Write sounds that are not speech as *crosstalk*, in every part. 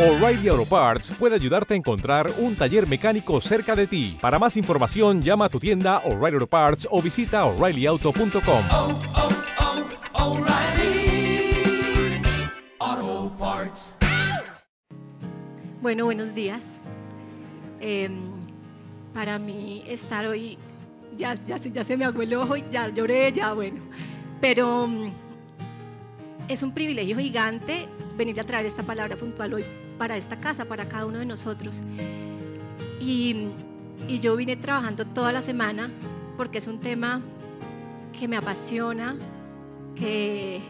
O'Reilly Auto Parts puede ayudarte a encontrar un taller mecánico cerca de ti. Para más información, llama a tu tienda O'Reilly Auto Parts o visita oreillyauto.com. oh, oh, Parts. Bueno, buenos días. Eh, para mí estar hoy, ya, ya, se- ya se me aguó el ojo y ya lloré, ya bueno. Pero mm, es un privilegio gigante venir a traer esta palabra puntual hoy para esta casa, para cada uno de nosotros. Y, yo vine trabajando toda la semana porque es un tema que me apasiona, que,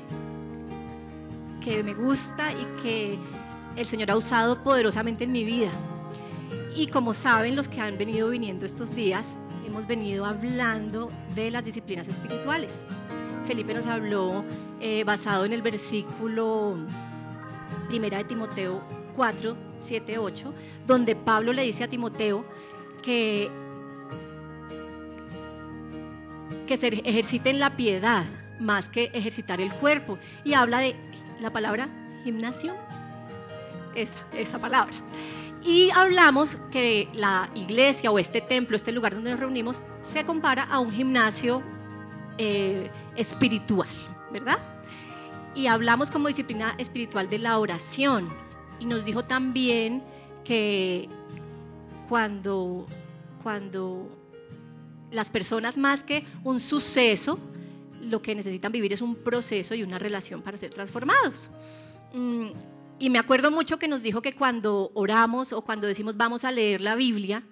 que me gusta y que el Señor ha usado poderosamente en mi vida. Y como saben los que han venido viniendo estos días, hemos venido hablando de las disciplinas espirituales. Felipe nos habló eh, basado en el versículo primera de Timoteo 4, 7, 8, donde Pablo le dice a Timoteo que, que se ejerciten la piedad más que ejercitar el cuerpo. Y habla de la palabra gimnasio, esa, esa palabra. Y hablamos que la iglesia o este templo, este lugar donde nos reunimos, se compara a un gimnasio eh, espiritual, ¿verdad? Y hablamos como disciplina espiritual de la oración. Y nos dijo también que cuando, cuando las personas más que un suceso, lo que necesitan vivir es un proceso y una relación para ser transformados. Mm, y me acuerdo mucho que nos dijo que cuando oramos o cuando decimos vamos a leer la Biblia,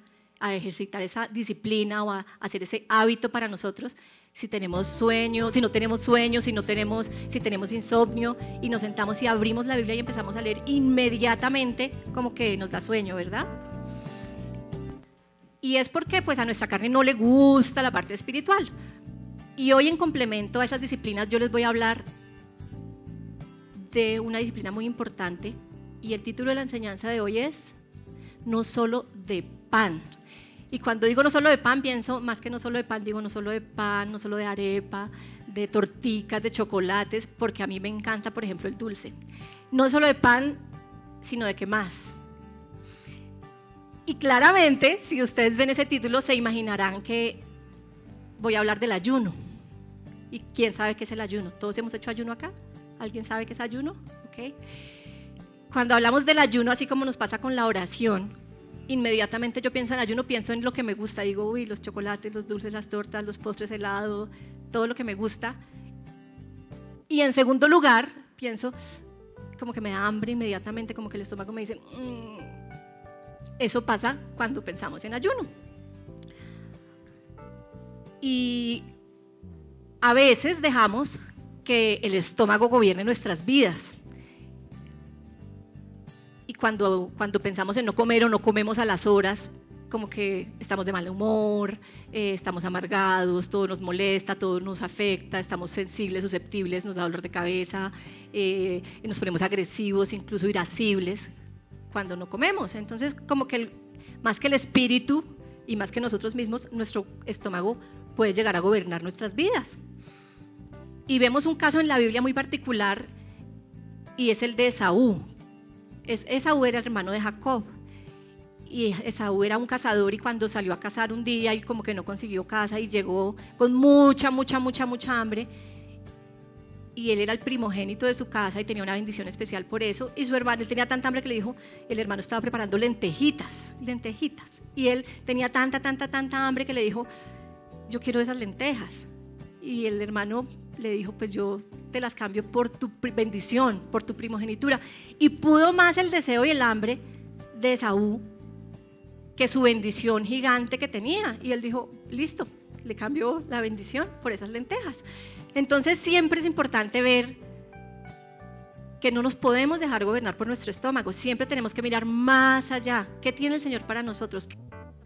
a ejercitar esa disciplina o a hacer ese hábito para nosotros, si tenemos sueño, si no tenemos sueño, si no tenemos, si tenemos insomnio y nos sentamos y abrimos la Biblia y empezamos a leer inmediatamente como que nos da sueño, ¿verdad? Y es porque pues a nuestra carne no le gusta la parte espiritual. Y hoy en complemento a esas disciplinas yo les voy a hablar de una disciplina muy importante y el título de la enseñanza de hoy es no solo de pan. Y cuando digo no solo de pan, pienso más que no solo de pan, digo no solo de pan, no solo de arepa, de torticas, de chocolates, porque a mí me encanta, por ejemplo, el dulce. No solo de pan, sino de qué más. Y claramente, si ustedes ven ese título, se imaginarán que voy a hablar del ayuno. ¿Y quién sabe qué es el ayuno? ¿Todos hemos hecho ayuno acá? ¿Alguien sabe qué es ayuno? ¿Ok? Cuando hablamos del ayuno, así como nos pasa con la oración, inmediatamente yo pienso en ayuno, pienso en lo que me gusta. Digo, uy, los chocolates, los dulces, las tortas, los postres, helado, todo lo que me gusta. Y en segundo lugar, pienso como que me da hambre inmediatamente, como que el estómago me dice, "Mm". eso pasa cuando pensamos en ayuno. Y a veces dejamos que el estómago gobierne nuestras vidas. Cuando, cuando pensamos en no comer o no comemos a las horas, como que estamos de mal humor, eh, estamos amargados, todo nos molesta, todo nos afecta, estamos sensibles, susceptibles, nos da dolor de cabeza, eh, y nos ponemos agresivos, incluso irascibles cuando no comemos. Entonces, como que el- más que el espíritu y más que nosotros mismos, nuestro estómago puede llegar a gobernar nuestras vidas. Y vemos un caso en la Biblia muy particular y es el de Esaú. Es, Esaú era el hermano de Jacob. Y Esaú era un cazador y cuando salió a cazar un día y como que no consiguió caza y llegó con mucha, mucha, mucha, mucha hambre. Y él era el primogénito de su casa y tenía una bendición especial por eso. Y su hermano, él tenía tanta hambre que le dijo, el hermano estaba preparando lentejitas, lentejitas. Y él tenía tanta, tanta, tanta hambre que le dijo, yo quiero esas lentejas. Y el hermano le dijo, pues yo te las cambio por tu bendición, por tu primogenitura. Y pudo más el deseo y el hambre de Esaú que su bendición gigante que tenía. Y él dijo, listo, le cambió la bendición por esas lentejas. Entonces siempre es importante ver que no nos podemos dejar gobernar por nuestro estómago. Siempre tenemos que mirar más allá. ¿Qué tiene el Señor para nosotros? ¿Qué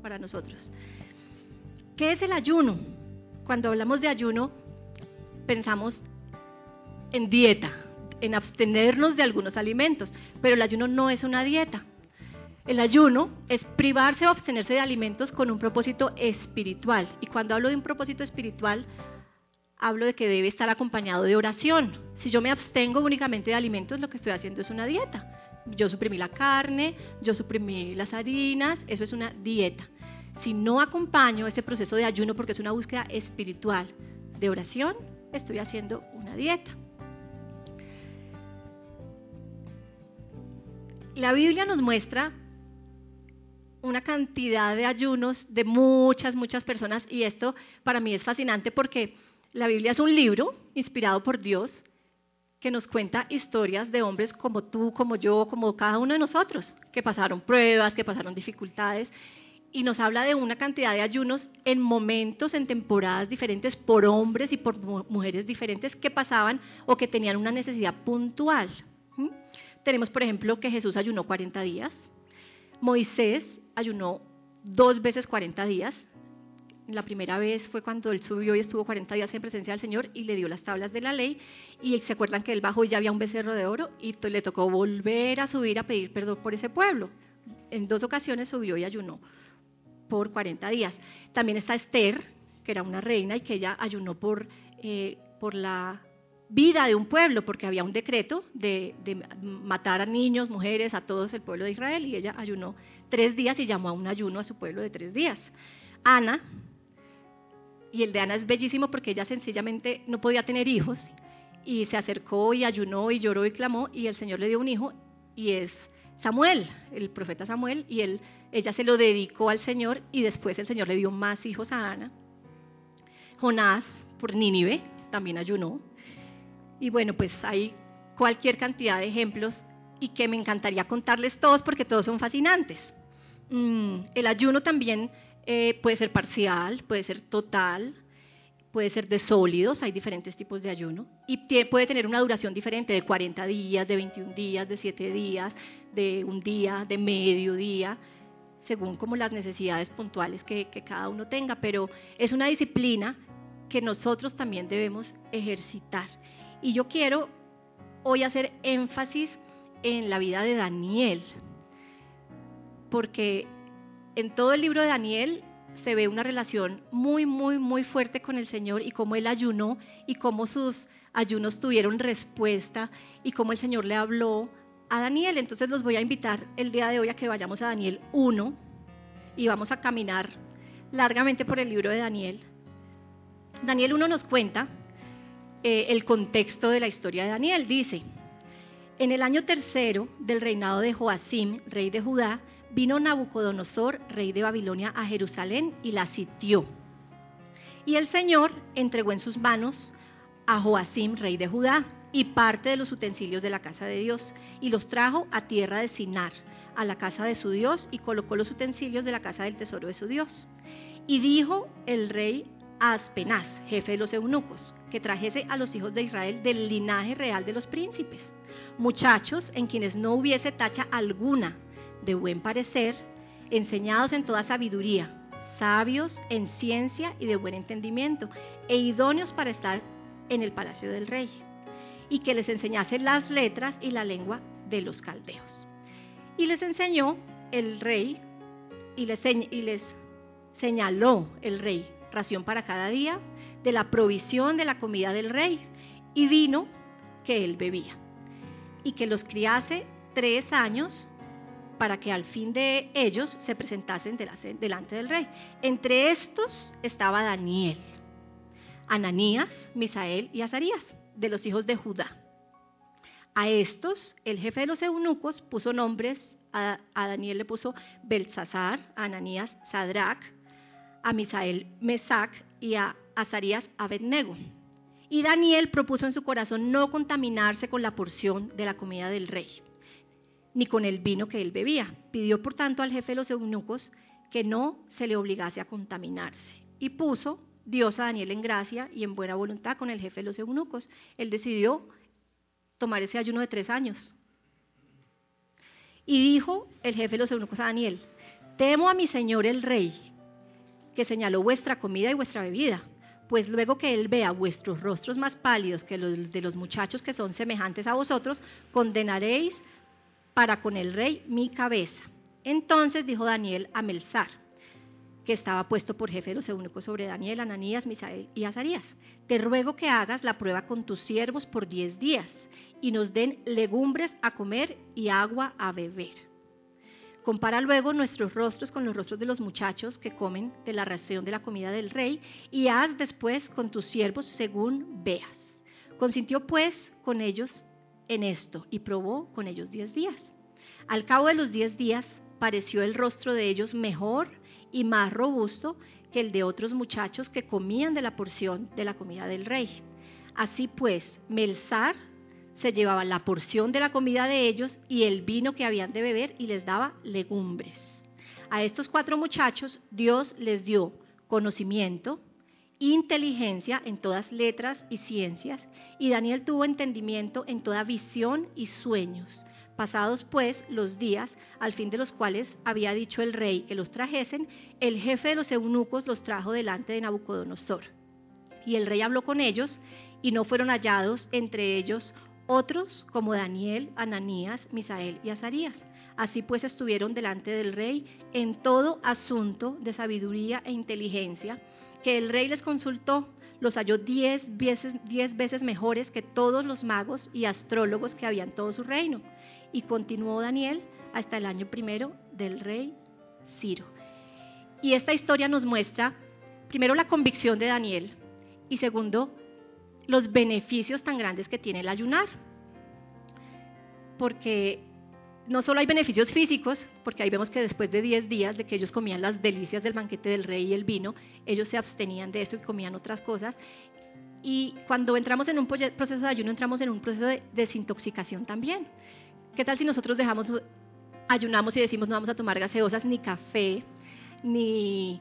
para nosotros? ¿Qué es el ayuno? Cuando hablamos de ayuno, pensamos en dieta, en abstenernos de algunos alimentos, pero el ayuno no es una dieta. El ayuno es privarse o abstenerse de alimentos con un propósito espiritual. Y cuando hablo de un propósito espiritual, hablo de que debe estar acompañado de oración. Si yo me abstengo únicamente de alimentos, lo que estoy haciendo es una dieta. yo suprimí la carne, yo suprimí las harinas, eso es una dieta. Si no acompaño ese proceso de ayuno porque es una búsqueda espiritual de oración, estoy haciendo una dieta. La Biblia nos muestra una cantidad de ayunos de muchas, muchas personas y esto para mí es fascinante porque la Biblia es un libro inspirado por Dios que nos cuenta historias de hombres como tú, como yo, como cada uno de nosotros, que pasaron pruebas, que pasaron dificultades y nos habla de una cantidad de ayunos en momentos, en temporadas diferentes, por hombres y por mujeres diferentes que pasaban o que tenían una necesidad puntual. Tenemos, por ejemplo, que Jesús ayunó 40 días, Moisés ayunó dos veces 40 días. La primera vez fue cuando él subió y estuvo 40 días en presencia del Señor y le dio las tablas de la ley. Y se acuerdan que él bajó y ya había un becerro de oro y le tocó volver a subir a pedir perdón por ese pueblo. En dos ocasiones subió y ayunó por 40 días. También está Esther, que era una reina y que ella ayunó por, eh, por la vida de un pueblo, porque había un decreto de, matar a niños, mujeres, a todos el pueblo de Israel, y ella ayunó tres días y llamó a un ayuno a su pueblo de tres días. Ana, y el de Ana es bellísimo porque ella sencillamente no podía tener hijos, y se acercó y ayunó y lloró y clamó, y el Señor le dio un hijo, y es Samuel, el profeta Samuel, y ella se lo dedicó al Señor, y después el Señor le dio más hijos a Ana. Jonás, por Nínive, también ayunó y bueno, pues hay cualquier cantidad de ejemplos y que me encantaría contarles todos porque todos son fascinantes. Mm, el ayuno también eh, puede ser parcial, puede ser total, puede ser de sólidos, hay diferentes tipos de ayuno, y puede tener una duración diferente de 40 días, de 21 días, de 7 días, de un día, de medio día, según como las necesidades puntuales que cada uno tenga, pero es una disciplina que nosotros también debemos ejercitar. Y yo quiero hoy hacer énfasis en la vida de Daniel, porque en todo el libro de Daniel se ve una relación muy, muy, muy fuerte con el Señor y cómo él ayunó y cómo sus ayunos tuvieron respuesta y cómo el Señor le habló a Daniel. Entonces los voy a invitar el día de hoy a que vayamos a Daniel 1 y vamos a caminar largamente por el libro de Daniel. Daniel 1 nos cuenta eh, el contexto de la historia de Daniel. Dice, en el año tercero del reinado de Joacim, rey de Judá, vino Nabucodonosor, rey de Babilonia, a Jerusalén y la sitió. Y el Señor entregó en sus manos a Joacim, rey de Judá, y parte de los utensilios de la casa de Dios, y los trajo a tierra de Sinar, a la casa de su Dios, y colocó los utensilios de la casa del tesoro de su Dios. Y dijo el rey a Aspenaz, jefe de los eunucos, que trajese a los hijos de Israel del linaje real de los príncipes, muchachos en quienes no hubiese tacha alguna, de buen parecer, enseñados en toda sabiduría, sabios en ciencia y de buen entendimiento, e idóneos para estar en el palacio del rey, y que les enseñase las letras y la lengua de los caldeos. Y les enseñó el rey, y les, y les señaló el rey ración para cada día, de la provisión de la comida del rey y vino que él bebía. Y que los criase tres años para que al fin de ellos se presentasen delante del rey. Entre estos estaba Daniel, Ananías, Misael y Azarías, de los hijos de Judá. A estos, el jefe de los eunucos puso nombres, a, Daniel le puso Belsasar, a Ananías Sadrach, a Misael Mesac y a Azarías Abednego. Y Daniel propuso en su corazón no contaminarse con la porción de la comida del rey, ni con el vino que él bebía. Pidió por tanto al jefe de los eunucos que no se le obligase a contaminarse. Y puso Dios a Daniel en gracia y en buena voluntad con el jefe de los eunucos. Él decidió tomar ese ayuno de tres años. Y dijo el jefe de los eunucos a Daniel, temo a mi señor el rey que señaló vuestra comida y vuestra bebida, pues luego que él vea vuestros rostros más pálidos que los de los muchachos que son semejantes a vosotros, condenaréis para con el rey mi cabeza. Entonces dijo Daniel a Melzar, que estaba puesto por jefe de los eunucos sobre Daniel, Ananías, Misael y Azarías. Te ruego que hagas la prueba con tus siervos por diez días y nos den legumbres a comer y agua a beber. Compara luego nuestros rostros con los rostros de los muchachos que comen de la ración de la comida del rey y haz después con tus siervos según veas. Consintió pues con ellos en esto y probó con ellos diez días. Al cabo de los diez días pareció el rostro de ellos mejor y más robusto que el de otros muchachos que comían de la porción de la comida del rey. Así pues, Melzar se llevaba la porción de la comida de ellos y el vino que habían de beber y les daba legumbres. A estos cuatro muchachos Dios les dio conocimiento, inteligencia en todas letras y ciencias, y Daniel tuvo entendimiento en toda visión y sueños. Pasados pues los días, al fin de los cuales había dicho el rey que los trajesen, el jefe de los eunucos los trajo delante de Nabucodonosor. Y el rey habló con ellos, y no fueron hallados entre ellos otros como Daniel, Ananías, Misael y Azarías. Así pues estuvieron delante del rey en todo asunto de sabiduría e inteligencia, que el rey les consultó, los halló diez veces, diez veces mejores que todos los magos y astrólogos que habían todo su reino. Y continuó Daniel hasta el año primero del rey Ciro. Y esta historia nos muestra, primero, la convicción de Daniel y segundo, los beneficios tan grandes que tiene el ayunar. Porque no solo hay beneficios físicos, porque ahí vemos que después de 10 días de que ellos comían las delicias del banquete del rey y el vino, ellos se abstenían de eso y comían otras cosas. Y cuando entramos en un proceso de ayuno, entramos en un proceso de desintoxicación también. ¿Qué tal si nosotros dejamos, ayunamos y decimos no vamos a tomar gaseosas, ni café, ni,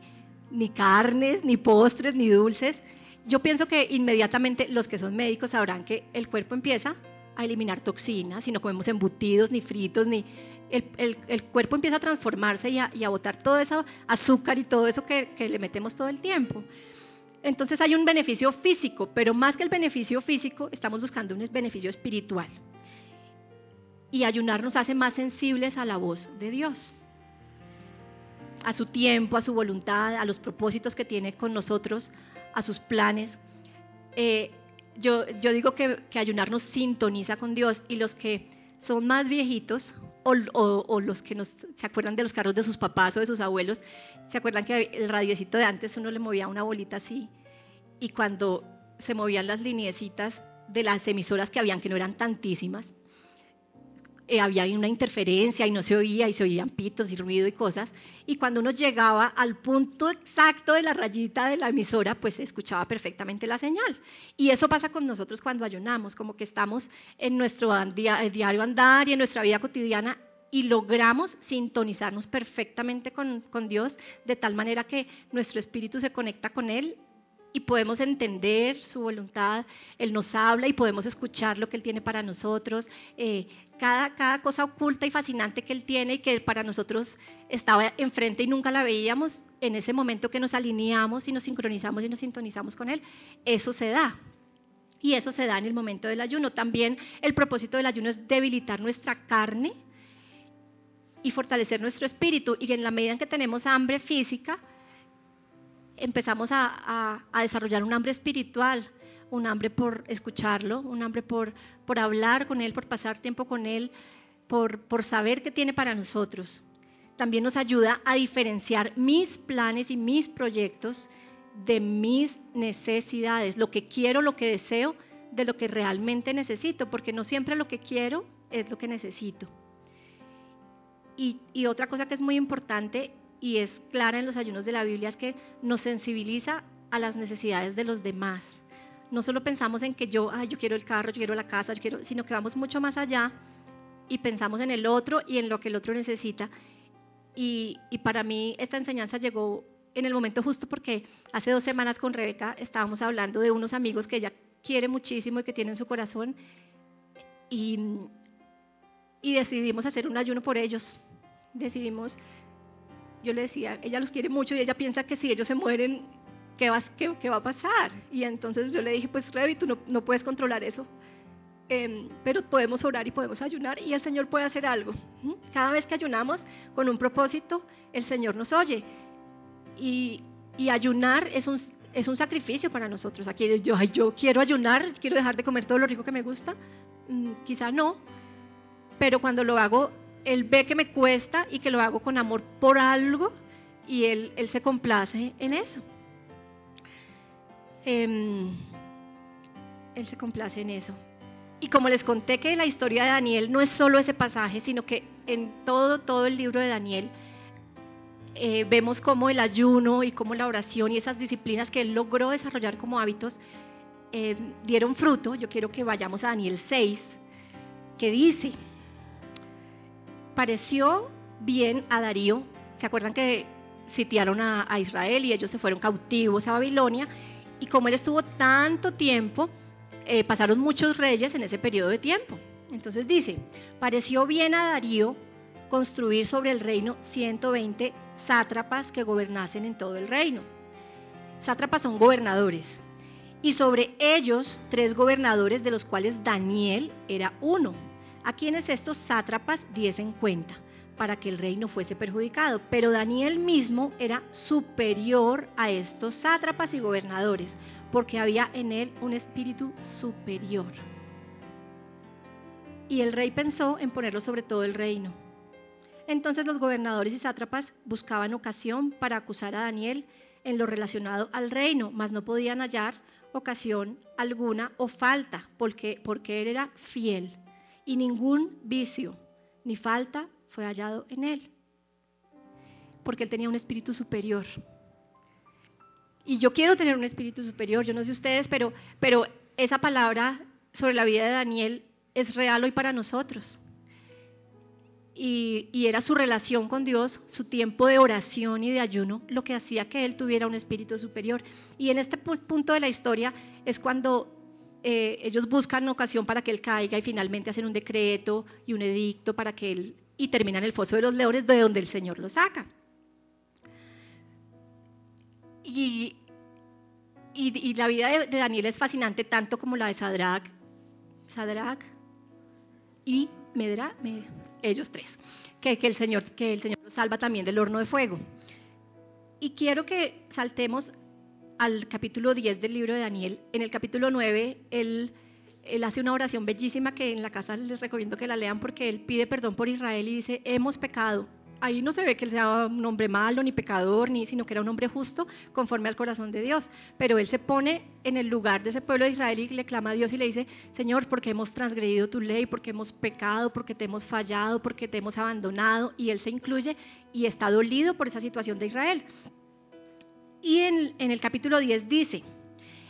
ni carnes, ni postres, ni dulces? Yo pienso que inmediatamente los que son médicos sabrán que el cuerpo empieza a eliminar toxinas, si no comemos embutidos, ni fritos, ni... El, cuerpo empieza a transformarse y a, botar todo eso azúcar y todo eso que, que le metemos todo el tiempo. Entonces hay un beneficio físico, pero más que el beneficio físico, estamos buscando un beneficio espiritual. Y ayunar nos hace más sensibles a la voz de Dios, a su tiempo, a su voluntad, a los propósitos que tiene con nosotros, a sus planes. Eh, yo, yo, digo que, que, ayunar nos sintoniza con Dios y los que son más viejitos o, los que nos, se acuerdan de los carros de sus papás o de sus abuelos, se acuerdan que el radiecito de antes uno le movía una bolita así y cuando se movían las lineecitas de las emisoras que habían, que no eran tantísimas, eh, había una interferencia y no se oía y se oían pitos y ruido y cosas. Y cuando uno llegaba al punto exacto de la rayita de la emisora, pues se escuchaba perfectamente la señal. Y eso pasa con nosotros cuando ayunamos, como que estamos en nuestro diario andar y en nuestra vida cotidiana y logramos sintonizarnos perfectamente con, con Dios de tal manera que nuestro espíritu se conecta con Él y podemos entender su voluntad, Él nos habla y podemos escuchar lo que Él tiene para nosotros, eh, cada, cada cosa oculta y fascinante que Él tiene y que para nosotros estaba enfrente y nunca la veíamos, en ese momento que nos alineamos y nos sincronizamos y nos sintonizamos con Él, eso se da. Y eso se da en el momento del ayuno. También el propósito del ayuno es debilitar nuestra carne y fortalecer nuestro espíritu. Y en la medida en que tenemos hambre física, empezamos a, desarrollar un hambre espiritual, un hambre por escucharlo, un hambre por, por hablar con Él, por pasar tiempo con Él, por, por saber qué tiene para nosotros. También nos ayuda a diferenciar mis planes y mis proyectos de mis necesidades, lo que quiero, lo que deseo, de lo que realmente necesito, porque no siempre lo que quiero es lo que necesito. Y, y otra cosa que es muy importante y es clara en los ayunos de la Biblia es que nos sensibiliza a las necesidades de los demás. No solo pensamos en que yo, ay, yo quiero el carro, yo quiero la casa, yo quiero, sino que vamos mucho más allá y pensamos en el otro y en lo que el otro necesita. Y, y para mí esta enseñanza llegó en el momento justo porque hace dos semanas con Rebeca estábamos hablando de unos amigos que ella quiere muchísimo y que tiene en su corazón y, y decidimos hacer un ayuno por ellos. Decidimos yo le decía, ella los quiere mucho y ella piensa que si ellos se mueren, ¿qué va, qué, va a pasar? Y entonces yo le dije, pues Revi, tú no, puedes controlar eso, em, pero podemos orar y podemos ayunar y el Señor puede hacer algo. Cada vez que ayunamos con un propósito, el Señor nos oye. y, y ayunar es un, es un sacrificio para nosotros. Aquí yo, ay, yo quiero ayunar, quiero dejar de comer todo lo rico que me gusta. Mm, quizá no, pero cuando lo hago, él ve que me cuesta y que lo hago con amor por algo y él, él se complace en eso. Em, él se complace en eso. Y como les conté que la historia de Daniel no es solo ese pasaje, sino que en todo, todo el libro de Daniel eh, vemos cómo el ayuno y cómo la oración y esas disciplinas que él logró desarrollar como hábitos eh, dieron fruto. Yo quiero que vayamos a Daniel 6, que dice, pareció bien a Darío, ¿se acuerdan que sitiaron a, Israel y ellos se fueron cautivos a Babilonia? Y como él estuvo tanto tiempo, eh, pasaron muchos reyes en ese periodo de tiempo. Entonces dice, pareció bien a Darío construir sobre el reino 120 sátrapas que gobernasen en todo el reino. Sátrapas son gobernadores. Y sobre ellos tres gobernadores de los cuales Daniel era uno, a quienes estos sátrapas diesen cuenta, para que el reino fuese perjudicado. Pero Daniel mismo era superior a estos sátrapas y gobernadores, porque había en él un espíritu superior. Y el rey pensó en ponerlo sobre todo el reino entonces los gobernadores y sátrapas buscaban ocasión para acusar a Daniel en lo relacionado al reino, mas no podían hallar ocasión alguna o falta, porque, porque él era fiel y ningún vicio ni falta fue hallado en él, porque él tenía un espíritu superior. Y yo quiero tener un espíritu superior, yo no sé ustedes, pero, pero esa palabra sobre la vida de Daniel es real hoy para nosotros y, era su relación con Dios, su tiempo de oración y de ayuno, lo que hacía que él tuviera un espíritu superior. Y en este punto de la historia es cuando eh, ellos buscan ocasión para que él caiga y finalmente hacen un decreto y un edicto para que él, y terminan el foso de los leones de donde el Señor lo saca. Y, y, la vida de, Daniel es fascinante tanto como la de Sadrach, Sadrach y Medra, ellos tres, que, el Señor, que el Señor los salva también del horno de fuego. Y quiero que saltemos al capítulo 10 del libro de Daniel. En el capítulo 9, él, hace una oración bellísima que en la casa les recomiendo que la lean porque él pide perdón por Israel y dice, hemos pecado, ahí no se ve que él sea un hombre malo ni pecador, ni, sino que era un hombre justo conforme al corazón de Dios. Pero él se pone en el lugar de ese pueblo de Israel y le clama a Dios y le dice, Señor, porque hemos transgredido tu ley, porque hemos pecado, porque te hemos fallado, porque te hemos abandonado. Y él se incluye y está dolido por esa situación de Israel. Y en, en el capítulo 10 dice,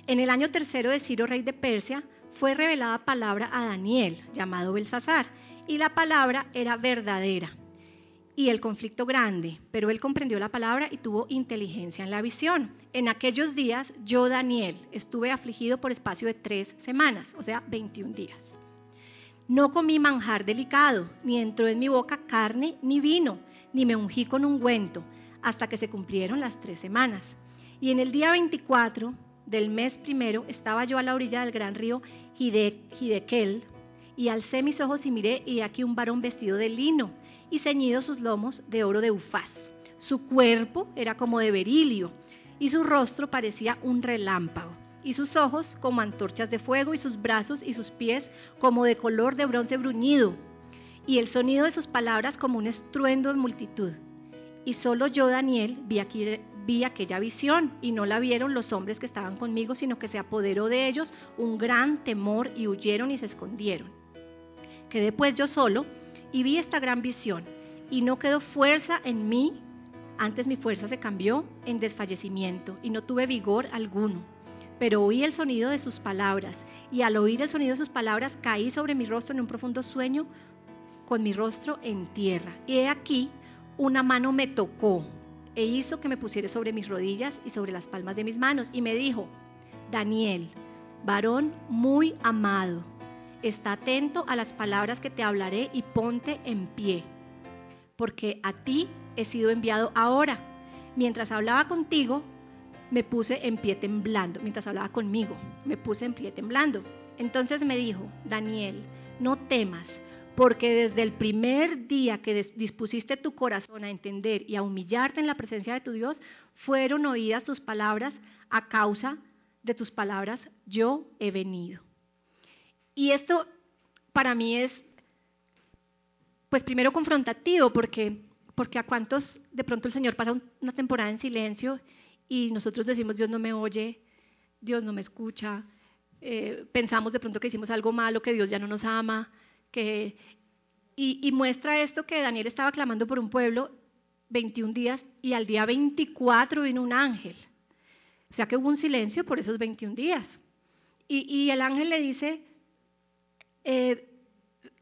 en el año tercero de Ciro, rey de Persia, fue revelada palabra a Daniel, llamado Belsasar, y la palabra era verdadera y el conflicto grande, pero él comprendió la palabra y tuvo inteligencia en la visión. En aquellos días yo, Daniel, estuve afligido por espacio de tres semanas, o sea, 21 días. No comí manjar delicado, ni entró en mi boca carne ni vino, ni me ungí con ungüento, hasta que se cumplieron las tres semanas. Y en el día 24 del mes primero estaba yo a la orilla del gran río Hidekel, y alcé mis ojos y miré, y aquí un varón vestido de lino y ceñidos sus lomos de oro de ufaz. Su cuerpo era como de berilio y su rostro parecía un relámpago y sus ojos como antorchas de fuego y sus brazos y sus pies como de color de bronce bruñido y el sonido de sus palabras como un estruendo de multitud. Y solo yo, Daniel, vi, aquí, vi aquella visión y no la vieron los hombres que estaban conmigo, sino que se apoderó de ellos un gran temor y huyeron y se escondieron. Quedé pues yo solo y vi esta gran visión y no quedó fuerza en mí, antes mi fuerza se cambió en desfallecimiento y no tuve vigor alguno. Pero oí el sonido de sus palabras y al oír el sonido de sus palabras caí sobre mi rostro en un profundo sueño con mi rostro en tierra. Y he aquí una mano me tocó e hizo que me pusiera sobre mis rodillas y sobre las palmas de mis manos y me dijo, Daniel, varón muy amado, está atento a las palabras que te hablaré y ponte en pie, porque a ti he sido enviado ahora. Mientras hablaba contigo, me puse en pie temblando, mientras hablaba conmigo, me puse en pie temblando. Entonces me dijo, Daniel, no temas, porque desde el primer día que dispusiste tu corazón a entender y a humillarte en la presencia de tu Dios, fueron oídas tus palabras a causa de tus palabras, yo he venido. Y esto para mí es, pues primero confrontativo, porque, porque a cuántos de pronto el Señor pasa una temporada en silencio y nosotros decimos, Dios no me oye, Dios no me escucha, eh, pensamos de pronto que hicimos algo malo, que Dios ya no nos ama, que, y, muestra esto que Daniel estaba clamando por un pueblo 21 días y al día 24 vino un ángel. O sea que hubo un silencio por esos 21 días. Y, el ángel le dice eh,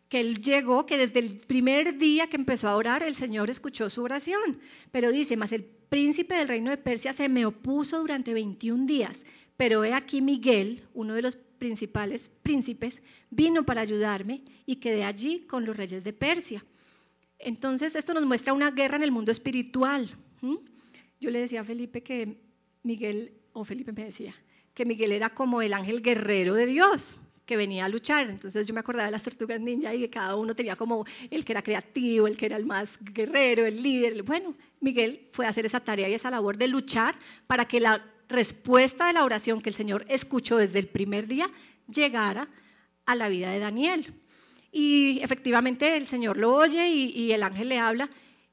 que él llegó, que desde el primer día que empezó a orar, el Señor escuchó su oración. Pero dice, más el príncipe del reino de Persia se me opuso durante 21 días. Pero he aquí Miguel, uno de los principales príncipes, vino para ayudarme y quedé allí con los reyes de Persia. Entonces, esto nos muestra una guerra en el mundo espiritual. Yo le decía a Felipe que Miguel, o Felipe me decía, que Miguel era como el ángel guerrero de Dios que venía a luchar. Entonces yo me acordaba de las tortugas ninja y que cada uno tenía como el que era creativo, el que era el más guerrero, el líder. Bueno, Miguel fue a hacer esa tarea y esa labor de luchar para que la respuesta de la oración que el Señor escuchó desde el primer día llegara a la vida de Daniel. Y efectivamente el Señor lo oye y, el ángel le habla.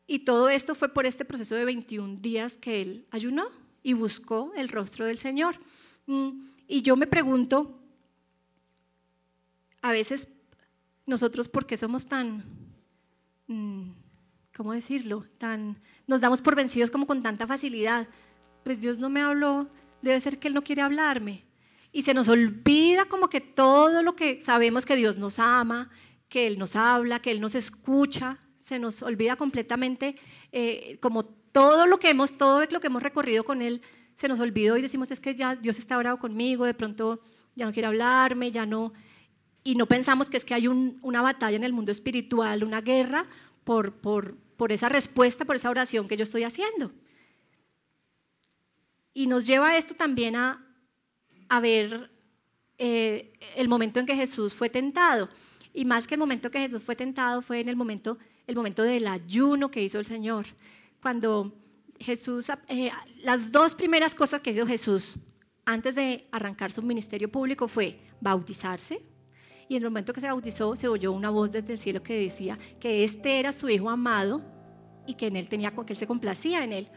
Y todo esto fue por este proceso de 21 días que él ayunó y buscó el rostro del Señor. Mm, y yo me pregunto, a veces nosotros, ¿por qué somos tan, mm, cómo decirlo, tan, nos damos por vencidos como con tanta facilidad? Pues Dios no me habló, debe ser que Él no quiere hablarme. Y se nos olvida como que todo lo que sabemos que Dios nos ama, que Él nos habla, que Él nos escucha, se nos olvida completamente eh, como todo lo que hemos, todo lo que hemos recorrido con Él, se nos olvidó y decimos es que ya Dios está orado conmigo, de pronto ya no quiere hablarme, ya no, y no pensamos que es que hay una batalla en el mundo espiritual, una guerra por, por, por esa respuesta, por esa oración que yo estoy haciendo. Y nos lleva esto también a, ver eh, el momento en que Jesús fue tentado. Y más que el momento que Jesús fue tentado, fue en el momento, el momento del ayuno que hizo el Señor. Cuando Jesús, eh, las dos primeras cosas que hizo Jesús antes de arrancar su ministerio público fue bautizarse. Y en el momento que se bautizó, se oyó una voz desde el cielo que decía que este era su hijo amado y que en él tenía, que él se complacía en él.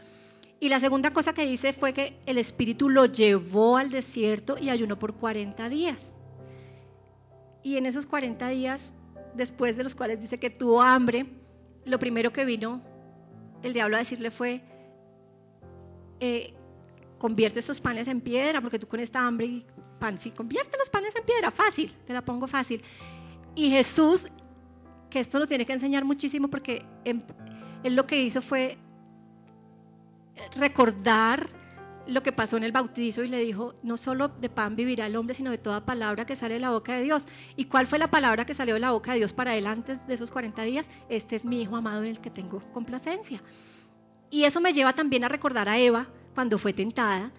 Y la segunda cosa que dice fue que el Espíritu lo llevó al desierto y ayunó por 40 días. Y en esos 40 días, después de los cuales dice que tuvo hambre, lo primero que vino el diablo a decirle fue, eh, convierte estos panes en piedra, porque tú con esta hambre y pan, sí, convierte los panes en piedra, fácil, te la pongo fácil. Y Jesús, que esto lo tiene que enseñar muchísimo porque él lo que hizo fue recordar lo que pasó en el bautizo y le dijo, no solo de pan vivirá el hombre, sino de toda palabra que sale de la boca de Dios. ¿Y cuál fue la palabra que salió de la boca de Dios para él antes de esos 40 días? Este es mi hijo amado en el que tengo complacencia. Y eso me lleva también a recordar a Eva cuando fue tentada.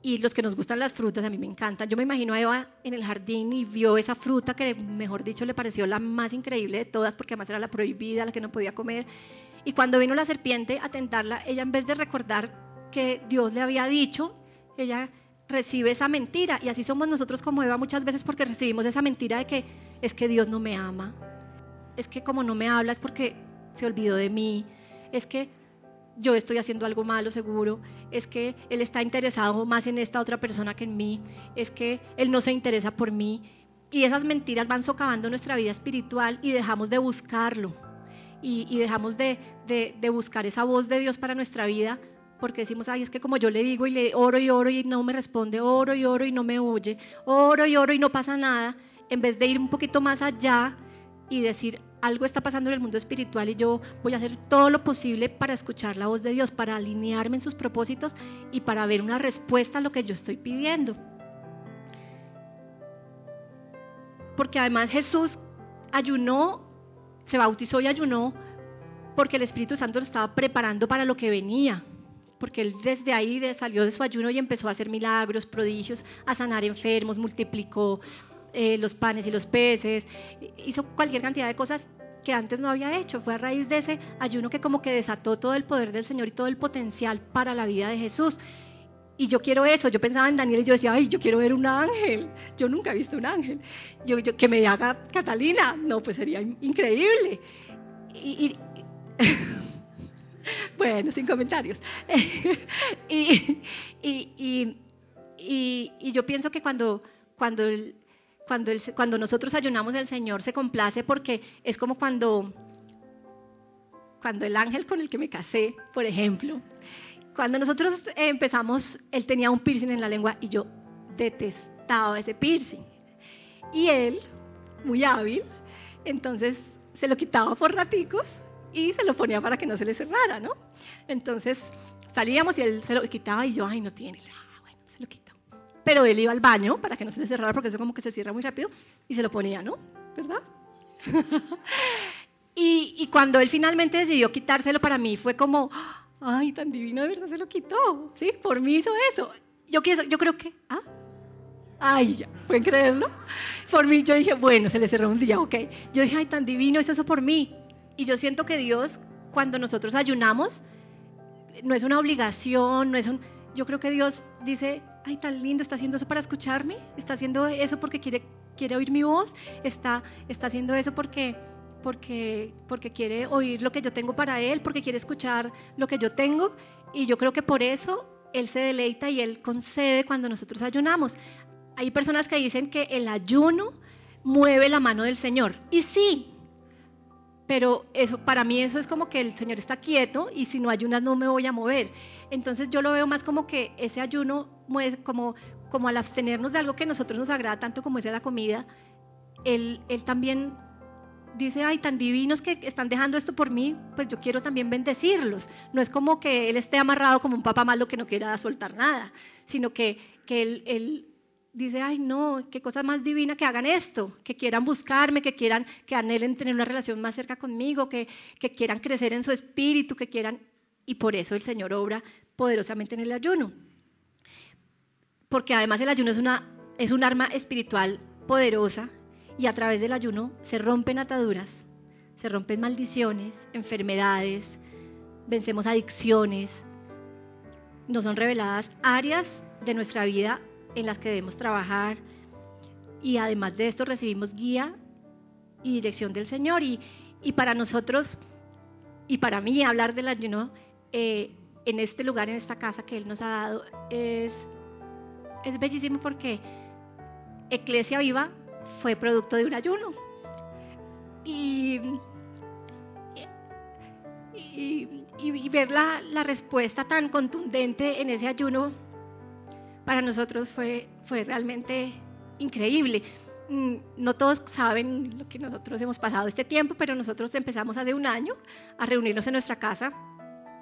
Y los que nos gustan las frutas, a mí me encantan. Yo me imagino a Eva en el jardín y vio esa fruta que, mejor dicho, le pareció la más increíble de todas, porque además era la prohibida, la que no podía comer. Y cuando vino la serpiente a tentarla, ella en vez de recordar que Dios le había dicho, ella recibe esa mentira. Y así somos nosotros como Eva muchas veces porque recibimos esa mentira de que es que Dios no me ama. Es que como no me habla es porque se olvidó de mí. Es que yo estoy haciendo algo malo seguro. Es que Él está interesado más en esta otra persona que en mí. Es que Él no se interesa por mí. Y esas mentiras van socavando nuestra vida espiritual y dejamos de buscarlo y, dejamos de, buscar esa voz de Dios para nuestra vida porque decimos, ay, es que como yo le digo y le oro y oro y no me responde, oro y oro y no me oye, oro y oro y no pasa nada, en vez de ir un poquito más allá y decir, algo está pasando en el mundo espiritual y yo voy a hacer todo lo posible para escuchar la voz de Dios, para alinearme en sus propósitos y para ver una respuesta a lo que yo estoy pidiendo. Porque además Jesús ayunó se bautizó y ayunó porque el Espíritu Santo lo estaba preparando para lo que venía. Porque él desde ahí salió de su ayuno y empezó a hacer milagros, prodigios, a sanar enfermos, multiplicó eh, los panes y los peces, hizo cualquier cantidad de cosas que antes no había hecho. Fue a raíz de ese ayuno que como que desató todo el poder del Señor y todo el potencial para la vida de Jesús. Y yo quiero eso, yo pensaba en Daniel y yo decía, ay, yo quiero ver un ángel. Yo nunca he visto un ángel. Yo, yo que me haga Catalina, no, pues sería increíble. Y, *laughs* bueno, sin comentarios. *laughs* y, y, y, yo pienso que cuando, cuando, cuando, cuando nosotros ayunamos el Señor se complace porque es como cuando, cuando el ángel con el que me casé, por ejemplo, cuando nosotros empezamos, él tenía un piercing en la lengua y yo detestaba ese piercing. Y él, muy hábil, entonces se lo quitaba por raticos y se lo ponía para que no se le cerrara, ¿no? Entonces salíamos y él se lo quitaba y yo, ay, no tiene. Ah, bueno, se lo quito. Pero él iba al baño para que no se le cerrara porque eso como que se cierra muy rápido y se lo ponía, ¿no? ¿Verdad? *laughs* y, y cuando él finalmente decidió quitárselo para mí fue como, ay, tan divino, de verdad se lo quitó, ¿sí? Por mí hizo eso. Yo, quiero, yo creo que, ¿ah? Ay, ¿pueden creerlo? Por mí yo dije, bueno, se le cerró un día, ok. Yo dije, ay, tan divino, es eso por mí. Y yo siento que Dios, cuando nosotros ayunamos, no es una obligación, no es un... Yo creo que Dios dice, ay, tan lindo, está haciendo eso para escucharme, está haciendo eso porque quiere, quiere oír mi voz, está, está haciendo eso porque porque, porque quiere oír lo que yo tengo para Él, porque quiere escuchar lo que yo tengo. Y yo creo que por eso Él se deleita y Él concede cuando nosotros ayunamos. Hay personas que dicen que el ayuno mueve la mano del Señor. Y sí, pero eso, para mí eso es como que el Señor está quieto y si no ayunas no me voy a mover. Entonces yo lo veo más como que ese ayuno, como, como al abstenernos de algo que a nosotros nos agrada tanto como es la comida, él, él también dice, ay, tan divinos que están dejando esto por mí, pues yo quiero también bendecirlos. No es como que él esté amarrado como un papá malo que no quiera soltar nada, sino que, que él, dice, ay, no, qué cosa más divina que hagan esto, que quieran buscarme, que quieran, que anhelen tener una relación más cerca conmigo, que, que quieran crecer en su espíritu, que quieran, y por eso el Señor obra poderosamente en el ayuno. Porque además el ayuno es, una, es un arma espiritual poderosa y a través del ayuno se rompen ataduras, se rompen maldiciones, enfermedades, vencemos adicciones, nos son reveladas áreas de nuestra vida en las que debemos trabajar y además de esto recibimos guía y dirección del Señor. Y, para nosotros y para mí hablar del ayuno eh, en este lugar, en esta casa que Él nos ha dado es, es bellísimo porque Iglesia Viva fue producto de un ayuno. Y, y, ver la, la, respuesta tan contundente en ese ayuno para nosotros fue, fue realmente increíble. Mm, no todos saben lo que nosotros hemos pasado este tiempo, pero nosotros empezamos hace un año a reunirnos en nuestra casa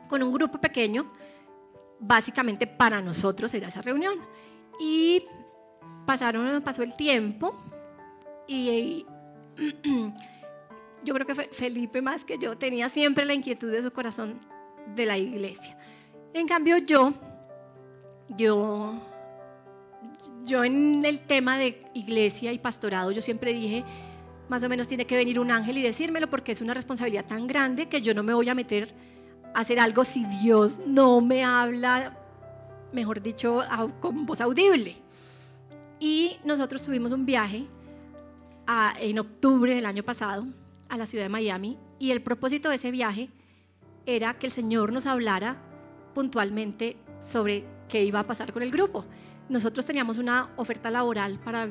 con un grupo pequeño, básicamente para nosotros era esa reunión. Y pasaron, pasó el tiempo y *clears throat* yo creo que Felipe más que yo tenía siempre la inquietud de su corazón de la iglesia. En cambio yo, yo, yo en el tema de iglesia y pastorado, yo siempre dije, más o menos tiene que venir un ángel y decírmelo porque es una responsabilidad tan grande que yo no me voy a meter a hacer algo si Dios no me habla, mejor dicho, con voz audible. Y nosotros tuvimos un viaje en octubre del año pasado a la ciudad de Miami y el propósito de ese viaje era que el Señor nos hablara puntualmente sobre qué iba a pasar con el grupo. Nosotros teníamos una oferta laboral para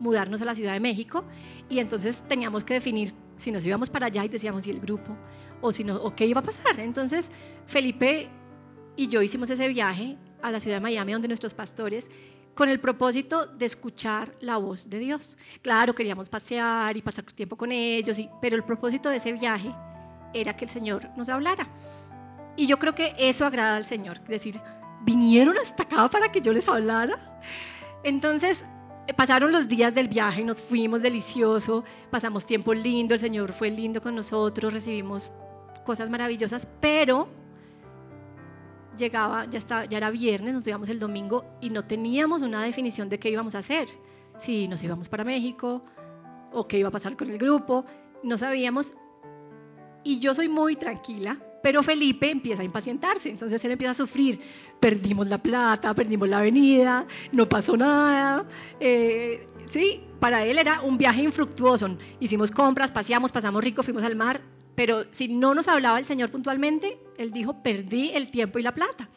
mudarnos a la Ciudad de México y entonces teníamos que definir si nos íbamos para allá y decíamos si el grupo o si no o qué iba a pasar. Entonces Felipe y yo hicimos ese viaje a la ciudad de Miami donde nuestros pastores con el propósito de escuchar la voz de Dios. Claro, queríamos pasear y pasar tiempo con ellos, pero el propósito de ese viaje era que el Señor nos hablara. Y yo creo que eso agrada al Señor, decir, vinieron hasta acá para que yo les hablara. Entonces, eh, pasaron los días del viaje, nos fuimos delicioso, pasamos tiempo lindo, el Señor fue lindo con nosotros, recibimos cosas maravillosas, pero llegaba, ya, estaba, era viernes, nos íbamos el domingo y no teníamos una definición de qué íbamos a hacer. si nos íbamos para México o qué iba a pasar con el grupo, no sabíamos. Y yo soy muy tranquila, pero Felipe empieza a impacientarse, entonces él empieza a sufrir. Perdimos la plata, perdimos la avenida, no pasó nada. Eh, sí, para él era un viaje infructuoso. Hicimos compras, paseamos, pasamos rico, fuimos al mar, pero si no nos hablaba el Señor puntualmente, él dijo, perdí el tiempo y la plata.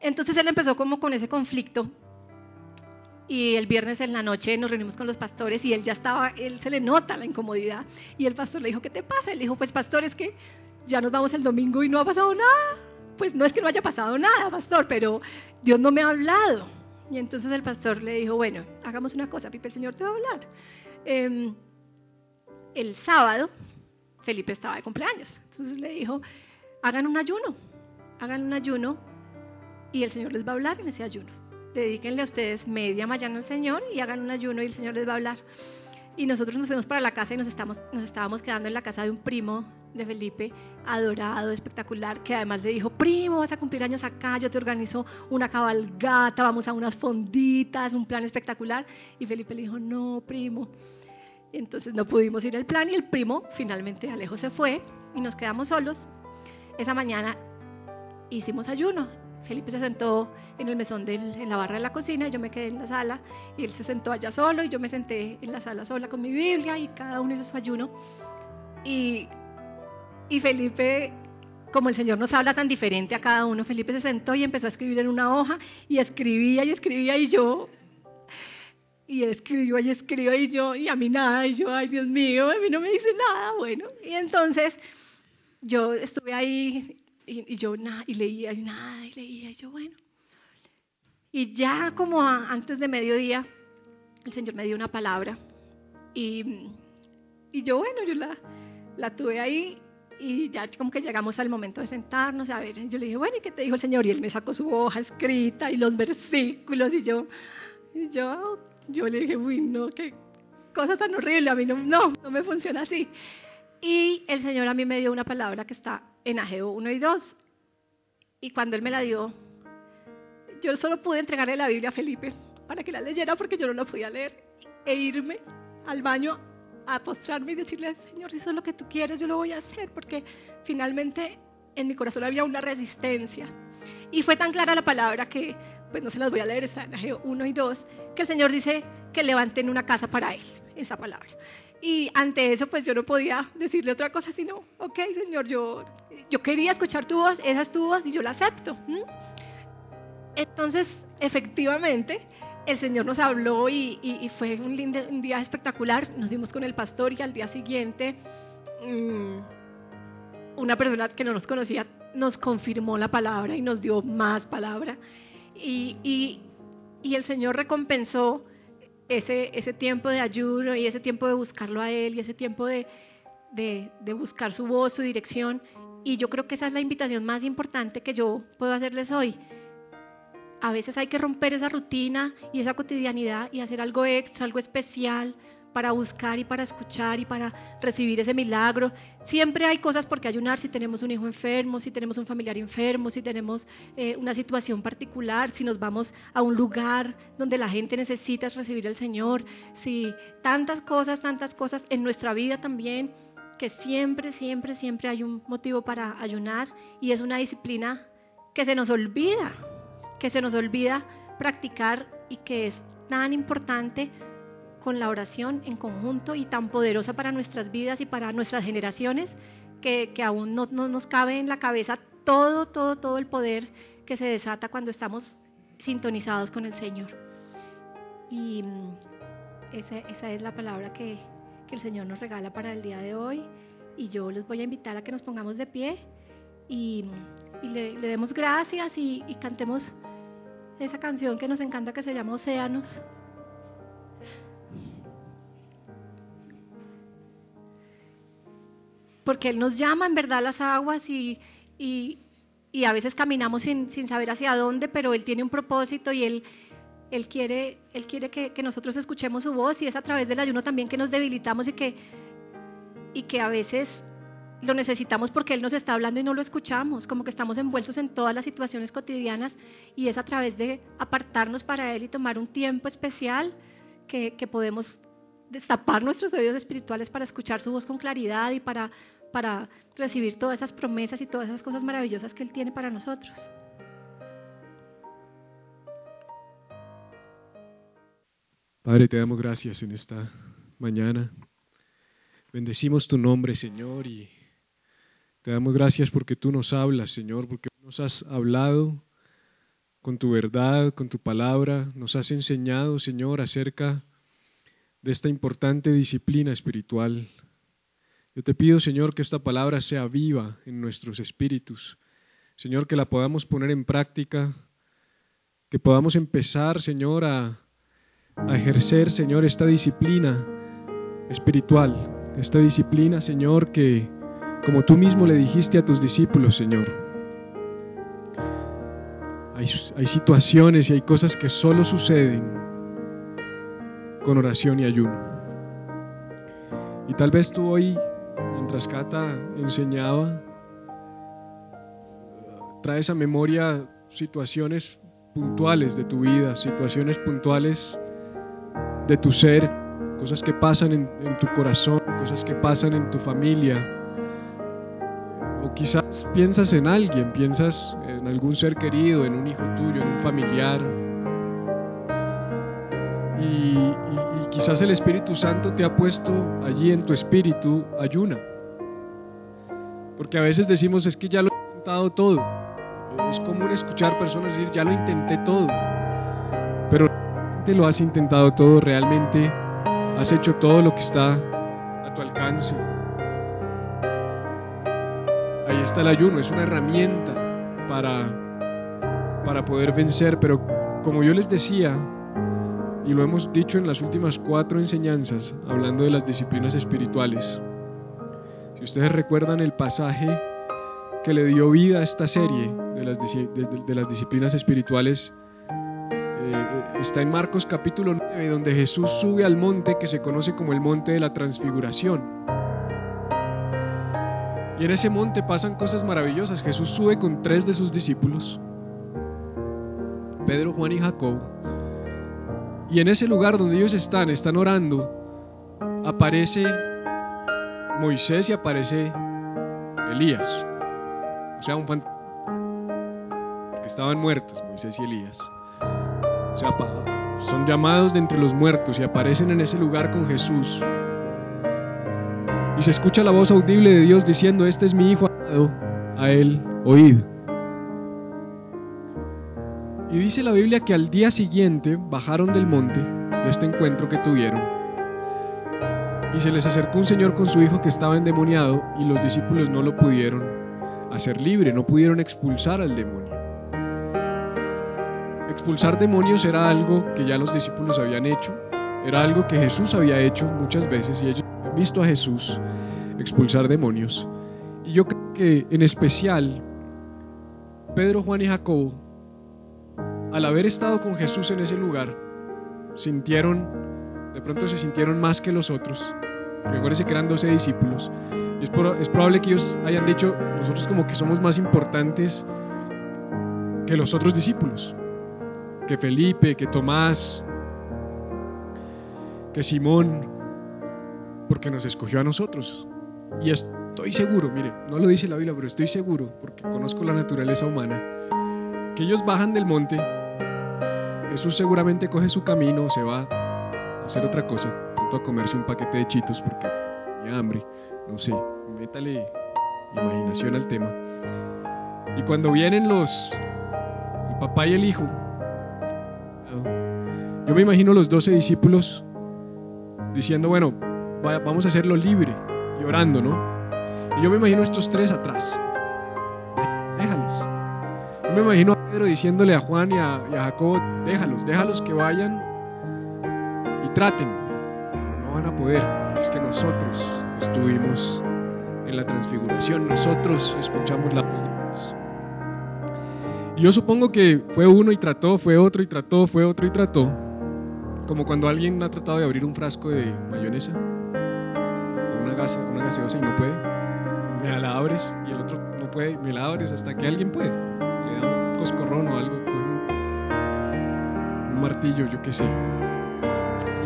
Entonces él empezó como con ese conflicto y el viernes en la noche nos reunimos con los pastores y él ya estaba, él se le nota la incomodidad y el pastor le dijo, ¿qué te pasa? Él dijo, pues pastor, es que ya nos vamos el domingo y no ha pasado nada. Pues no es que no haya pasado nada, pastor, pero Dios no me ha hablado. Y entonces el pastor le dijo, bueno, hagamos una cosa, Pipe, el Señor te va a hablar. Em, el sábado, Felipe estaba de cumpleaños. Entonces le dijo, hagan un ayuno, hagan un ayuno y el Señor les va a hablar en ese ayuno dedíquenle a ustedes media mañana al Señor y hagan un ayuno y el Señor les va a hablar. Y nosotros nos fuimos para la casa y nos, nos estábamos quedando en la casa de un primo de Felipe, adorado, espectacular, que además le dijo, primo, vas a cumplir años acá, yo te organizo una cabalgata, vamos a unas fonditas, un plan espectacular. Y Felipe le dijo, no, primo. Entonces no pudimos ir al plan y el primo finalmente Alejo se fue y nos quedamos solos. Esa mañana hicimos ayuno Felipe se sentó en el mesón de en la barra de la cocina, y yo me quedé en la sala y él se sentó allá solo y yo me senté en la sala sola con mi Biblia y cada uno hizo su ayuno. Y, y Felipe, como el Señor nos habla tan diferente a cada uno, Felipe se sentó y empezó a escribir en una hoja y escribía y escribía y yo y escribo y escribo y yo, y a mí nada, y yo, ay Dios mío, a mí no me dice nada, bueno. Y entonces yo estuve ahí y, yo nada, y leía y nada, y leía, y yo bueno. Y ya como antes de mediodía, el Señor me dio una palabra. Y, y yo, bueno, yo la, la tuve ahí y ya como que llegamos al momento de sentarnos, a ver, yo le dije, bueno, ¿y qué te dijo el Señor? Y él me sacó su hoja escrita y los versículos y yo, y yo, yo le dije, uy, no, qué cosa tan horrible, a mí no, no, no me funciona así. Y el Señor a mí me dio una palabra que está en Ageo 1 y 2. Y cuando Él me la dio, yo solo pude entregarle la Biblia a Felipe para que la leyera porque yo no la podía leer e irme al baño a postrarme y decirle, Señor, si eso es lo que tú quieres, yo lo voy a hacer porque finalmente en mi corazón había una resistencia. Y fue tan clara la palabra que, pues no se las voy a leer, está en Ageo 1 y 2, que el Señor dice que levanten una casa para Él, esa palabra. Y ante eso, pues yo no podía decirle otra cosa sino, ok, Señor, yo, yo quería escuchar tu voz, esa es tu voz y yo la acepto. Entonces, efectivamente, el Señor nos habló y, fue un, lindo, un día espectacular. Nos dimos con el pastor y al día siguiente mm, una persona que no nos conocía nos confirmó la palabra y nos dio más palabra. Y, y, y el Señor recompensó ese, ese tiempo de ayuno y ese tiempo de buscarlo a Él y ese tiempo de, de, de, buscar su voz, su dirección. Y yo creo que esa es la invitación más importante que yo puedo hacerles hoy. A veces hay que romper esa rutina y esa cotidianidad y hacer algo extra, algo especial, para buscar y para escuchar y para recibir ese milagro. Siempre hay cosas por qué ayunar si tenemos un hijo enfermo, si tenemos un familiar enfermo, si tenemos eh, una situación particular, si nos vamos a un lugar donde la gente necesita recibir al Señor, si tantas cosas, tantas cosas en nuestra vida también, que siempre, siempre, siempre hay un motivo para ayunar y es una disciplina que se nos olvida, que se nos olvida practicar y que es tan importante con la oración en conjunto y tan poderosa para nuestras vidas y para nuestras generaciones que, aún no, nos cabe en la cabeza todo, todo, todo el poder que se desata cuando estamos sintonizados con el Señor. Y mm, esa, es la palabra que, el Señor nos regala para el día de hoy. Y yo les voy a invitar a que nos pongamos de pie y, le, demos gracias y cantemos esa canción que nos encanta que se llama Océanos. Porque Él nos llama en verdad a las aguas y, y, a veces caminamos sin, sin, saber hacia dónde, pero Él tiene un propósito y Él, él quiere, él quiere que, que, nosotros escuchemos su voz y es a través del ayuno también que nos debilitamos y que, y que a veces lo necesitamos porque Él nos está hablando y no lo escuchamos, como que estamos envueltos en todas las situaciones cotidianas y es a través de apartarnos para Él y tomar un tiempo especial que, que podemos destapar nuestros oídos espirituales para escuchar su voz con claridad y para, para recibir todas esas promesas y todas esas cosas maravillosas que Él tiene para nosotros. Padre, te damos gracias en esta mañana. Bendecimos tu nombre, Señor, y te damos gracias porque tú nos hablas, Señor, porque nos has hablado con tu verdad, con tu palabra, nos has enseñado, Señor, acerca de esta importante disciplina espiritual. Yo te pido, Señor, que esta palabra sea viva en nuestros espíritus. Señor, que la podamos poner en práctica, que podamos empezar, Señor, a, ejercer, Señor, esta disciplina espiritual, esta disciplina, Señor, que como tú mismo le dijiste a tus discípulos, Señor, hay situaciones y hay cosas que solo suceden con oración y ayuno. Y tal vez tú hoy, mientras enseñaba, traes a memoria situaciones puntuales de tu vida, situaciones puntuales de tu ser, cosas que pasan en, tu corazón, cosas que pasan en tu familia. O quizás piensas en alguien, piensas en algún ser querido, en un hijo tuyo, en un familiar, y, y, quizás el Espíritu Santo te ha puesto allí en tu espíritu ayuna. Porque a veces decimos es que ya lo he intentado todo. Es común escuchar personas decir ya lo intenté todo. Pero realmente lo has intentado todo, realmente has hecho todo lo que está a tu alcance. Ahí está el ayuno, es una herramienta para, para poder vencer, pero como yo les decía, y lo hemos dicho en las últimas cuatro enseñanzas, hablando de las disciplinas espirituales. Si ustedes recuerdan el pasaje que le dio vida a esta serie de las, disciplinas espirituales, eh, está en Marcos capítulo 9, donde Jesús sube al monte que se conoce como el monte de la transfiguración. Y en ese monte pasan cosas maravillosas. Jesús sube con tres de sus discípulos, Pedro, Juan y Jacob, y en ese lugar donde ellos están, están orando, aparece Moisés y aparece Elías. O sea, un porque estaban muertos Moisés y Elías. O sea, son llamados de entre los muertos y aparecen en ese lugar con Jesús. Y se escucha la voz audible de Dios diciendo, este es mi Hijo amado, a él oíd. Y dice la Biblia que al día siguiente bajaron del monte de este encuentro que tuvieron. Y se les acercó un señor con su hijo que estaba endemoniado y los discípulos no lo pudieron hacer libre, no pudieron expulsar al demonio. Expulsar demonios era algo que ya los discípulos habían hecho, era algo que Jesús había hecho muchas veces y ellos habían visto a Jesús expulsar demonios. Y yo creo que en especial Pedro, Juan y Jacobo al haber estado con Jesús en ese lugar, sintieron, de pronto se sintieron más que los otros. Recuérdense que eran 12 discípulos. Y es, probable que ellos hayan dicho, nosotros como que somos más importantes que los otros discípulos. Que Felipe, que Tomás, que Simón, porque nos escogió a nosotros. Y estoy seguro, mire, no lo dice la Biblia, pero estoy seguro, porque conozco la naturaleza humana, que ellos bajan del monte Jesús seguramente coge su camino, se va hacer otra cosa, a comerse un paquete de chitos porque tenía hambre, no sé, métale imaginación al tema. Y cuando vienen los, el papá y el hijo, yo me imagino los doce discípulos diciendo, bueno, vamos a hacerlo libre y orando, ¿no? Y yo me imagino estos tres atrás. Déjalos. Yo me imagino a Pedro diciéndole a Juan y a, y a Jacobo, déjalos, déjalos que vayan traten. No van a poder. Es que nosotros estuvimos en la transfiguración, nosotros escuchamos la voz de Dios. Y yo supongo que fue uno y trató, fue otro y trató, fue otro y trató. Como cuando alguien ha tratado de abrir un frasco de mayonesa o una, gasa, una gaseosa y no puede. Me la abres y el otro no puede, me la abres hasta que alguien puede. Le da un coscorrón o algo, un martillo, yo qué sé.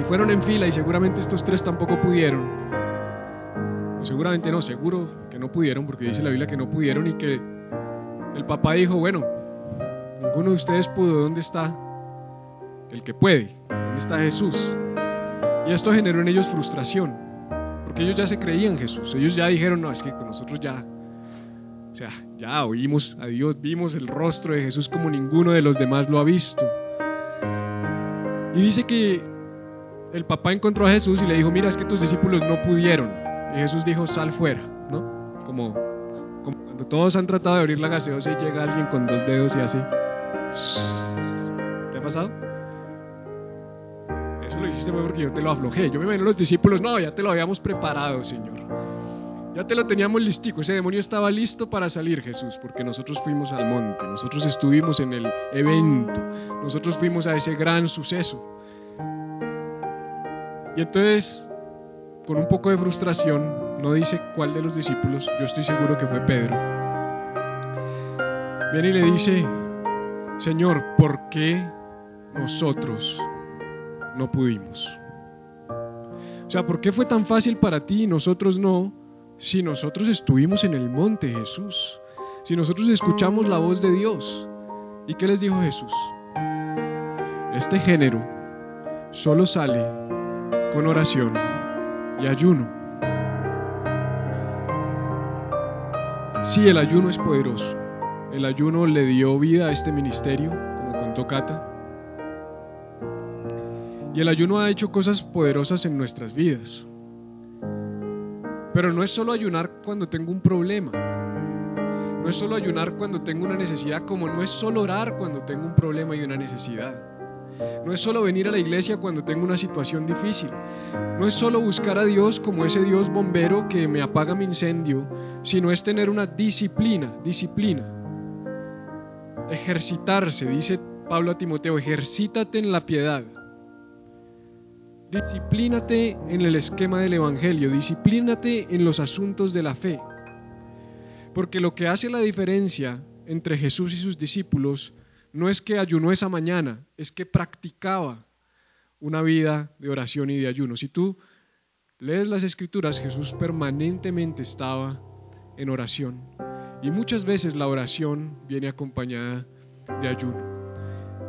Y fueron en fila y seguramente estos tres tampoco pudieron. O seguramente no, seguro que no pudieron porque dice la Biblia que no pudieron y que el papá dijo, bueno, ninguno de ustedes pudo, ¿dónde está el que puede? ¿Dónde está Jesús? Y esto generó en ellos frustración, porque ellos ya se creían Jesús, ellos ya dijeron, no, es que con nosotros ya, o sea, ya oímos a Dios, vimos el rostro de Jesús como ninguno de los demás lo ha visto. Y dice que el papá encontró a Jesús y le dijo, mira, es que tus discípulos no pudieron. Y Jesús dijo, sal fuera, ¿no? Como, cuando todos han tratado de abrir la gaseosa y llega alguien con dos dedos y hace... ¿Te ha pasado? Eso lo hiciste porque yo te lo aflojé. Yo me imagino los discípulos, no, ya te lo habíamos preparado, Señor. Ya te lo teníamos listico. Ese demonio estaba listo para salir, Jesús, porque nosotros fuimos al monte, nosotros estuvimos en el evento, nosotros fuimos a ese gran suceso. Y entonces, con un poco de frustración, no dice cuál de los discípulos, yo estoy seguro que fue Pedro, viene y le dice, Señor, ¿por qué nosotros no pudimos? O sea, ¿por qué fue tan fácil para ti y nosotros no? Si nosotros estuvimos en el monte, Jesús. Si nosotros escuchamos la voz de Dios. ¿Y qué les dijo Jesús? Este género solo sale con oración y ayuno. Sí, el ayuno es poderoso. El ayuno le dio vida a este ministerio, como contó Cata. Y el ayuno ha hecho cosas poderosas en nuestras vidas. Pero no es solo ayunar cuando tengo un problema. No es solo ayunar cuando tengo una necesidad, como no es solo orar cuando tengo un problema y una necesidad. No es solo venir a la iglesia cuando tengo una situación difícil. No es solo buscar a Dios como ese Dios bombero que me apaga mi incendio, sino es tener una disciplina, disciplina. Ejercitarse, dice Pablo a Timoteo, ejercítate en la piedad. Disciplínate en el esquema del Evangelio, disciplínate en los asuntos de la fe. Porque lo que hace la diferencia entre Jesús y sus discípulos no es que ayunó esa mañana, es que practicaba una vida de oración y de ayuno. Si tú lees las escrituras, Jesús permanentemente estaba en oración. Y muchas veces la oración viene acompañada de ayuno.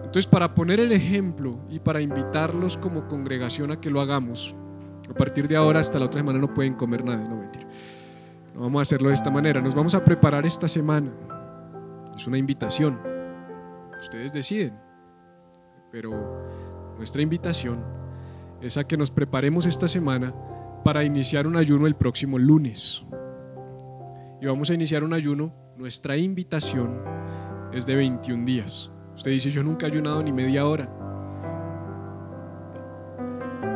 Entonces, para poner el ejemplo y para invitarlos como congregación a que lo hagamos, a partir de ahora hasta la otra semana no pueden comer nada, no mentir. No vamos a hacerlo de esta manera, nos vamos a preparar esta semana. Es una invitación. Ustedes deciden. Pero nuestra invitación es a que nos preparemos esta semana para iniciar un ayuno el próximo lunes. Y vamos a iniciar un ayuno. Nuestra invitación es de 21 días. Usted dice, yo nunca he ayunado ni media hora.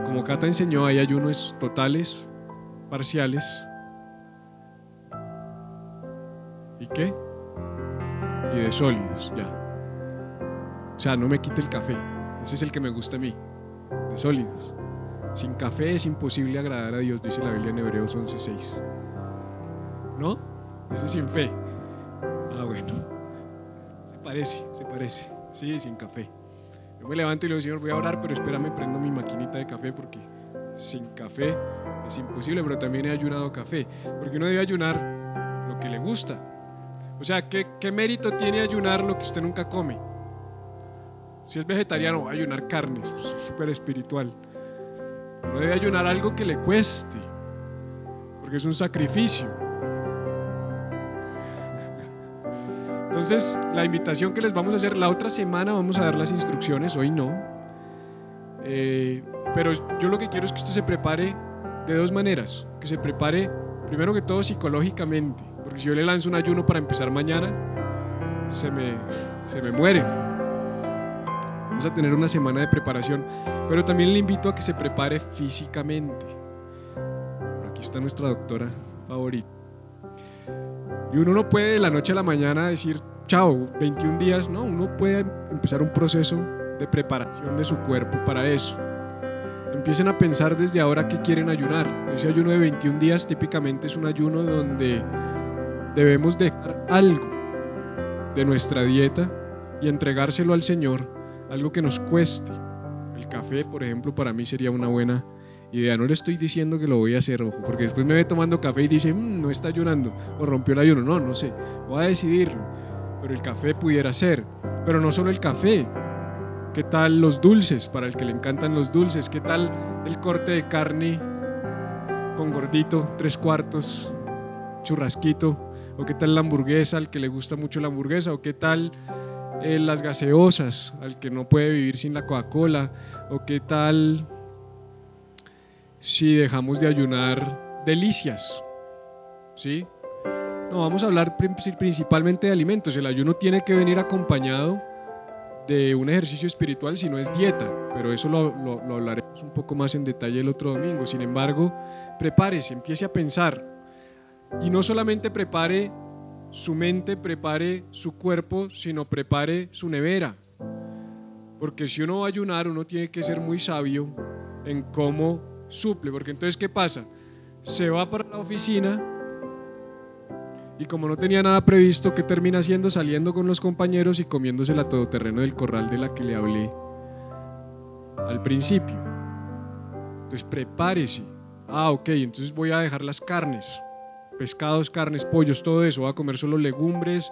Como Cata enseñó, hay ayunos totales, parciales. ¿Y qué? Y de sólidos, ya. O sea, no me quite el café. Ese es el que me gusta a mí. De sólidos. Sin café es imposible agradar a Dios, dice la Biblia en Hebreos 11:6. ¿No? Ese es sin fe. Ah, bueno. Se parece, se parece. Sí, sin café. Yo me levanto y le digo, Señor, voy a orar, pero espérame, prendo mi maquinita de café porque sin café es imposible, pero también he ayunado café. Porque uno debe ayunar lo que le gusta. O sea, ¿qué, qué mérito tiene ayunar lo que usted nunca come? Si es vegetariano, va a ayunar carnes, súper espiritual. No debe ayunar algo que le cueste, porque es un sacrificio. Entonces, la invitación que les vamos a hacer, la otra semana vamos a dar las instrucciones, hoy no. Eh, pero yo lo que quiero es que usted se prepare de dos maneras. Que se prepare, primero que todo, psicológicamente. Porque si yo le lanzo un ayuno para empezar mañana, se me, se me muere. Vamos a tener una semana de preparación. Pero también le invito a que se prepare físicamente. Aquí está nuestra doctora favorita. Y uno no puede de la noche a la mañana decir, chao, 21 días. No, uno puede empezar un proceso de preparación de su cuerpo para eso. Empiecen a pensar desde ahora que quieren ayunar. Ese ayuno de 21 días típicamente es un ayuno donde debemos dejar algo de nuestra dieta y entregárselo al Señor, algo que nos cueste, El café, por ejemplo, para mí sería una buena idea. No le estoy diciendo que lo voy a hacer, ojo, porque después me ve tomando café y dice, "Mm, no está ayunando, o rompió el ayuno. No, no sé, voy a decidirlo. Pero el café pudiera ser. Pero no solo el café. ¿Qué tal los dulces? Para el que le encantan los dulces. ¿Qué tal el corte de carne con gordito, tres cuartos, churrasquito? ¿O qué tal la hamburguesa al que le gusta mucho la hamburguesa? ¿O qué tal eh, las gaseosas al que no puede vivir sin la Coca-Cola? ¿O qué tal si dejamos de ayunar delicias? ¿Sí? No, vamos a hablar prin- principalmente de alimentos. El ayuno tiene que venir acompañado de un ejercicio espiritual si no es dieta, pero eso lo, lo- lo hablaremos un poco más en detalle el otro domingo. Sin embargo, prepárese, empiece a pensar. Y no solamente prepare su mente, prepare su cuerpo, sino prepare su nevera. Porque si uno va a ayunar, uno tiene que ser muy sabio en cómo suple. Porque entonces, ¿qué pasa? Se va para la oficina y como no tenía nada previsto, ¿qué termina haciendo? Saliendo con los compañeros y comiéndose la todoterreno del corral de la que le hablé al principio. Entonces prepárese. Ah, ok, entonces voy a dejar las carnes. Pescados, carnes, pollos, todo eso. Voy a comer solo legumbres.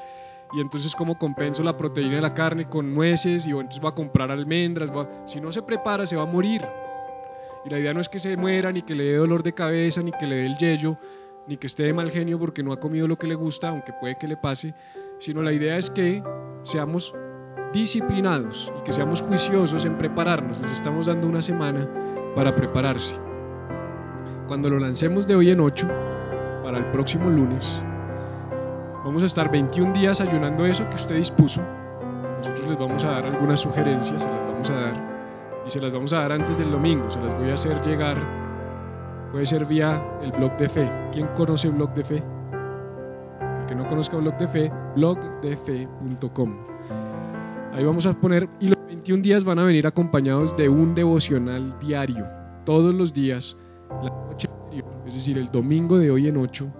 Y entonces, ¿cómo compenso la proteína de la carne con nueces? Y entonces voy a comprar almendras. Si no se prepara, se va a morir. Y la idea no es que se muera, ni que le dé dolor de cabeza, ni que le dé el yello, ni que esté de mal genio porque no ha comido lo que le gusta, aunque puede que le pase, sino la idea es que seamos disciplinados y que seamos juiciosos en prepararnos. Les estamos dando una semana para prepararse. Cuando lo lancemos de hoy en 8, para el próximo lunes, vamos a estar 21 días ayunando eso que usted dispuso. Nosotros les vamos a dar algunas sugerencias, se las vamos a dar y se las vamos a dar antes del domingo, se las voy a hacer llegar Puede ser vía el blog de fe. ¿Quién conoce blog de fe? El que no conozca blog de fe, blogdefe.com. Ahí vamos a poner, y los 21 días van a venir acompañados de un devocional diario. Todos los días, decir, el domingo de hoy en 8,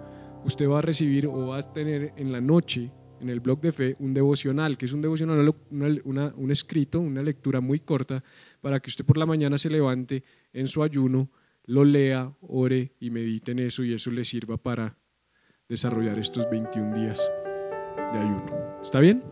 usted va a recibir o va a tener en la noche, en el blog de fe, un devocional, que es un devocional, una- un escrito, una lectura muy corta, para que usted por la mañana se levante en su ayuno lo lea, ore y medite en eso y eso le sirva para desarrollar estos 21 días de ayuno. ¿Está bien?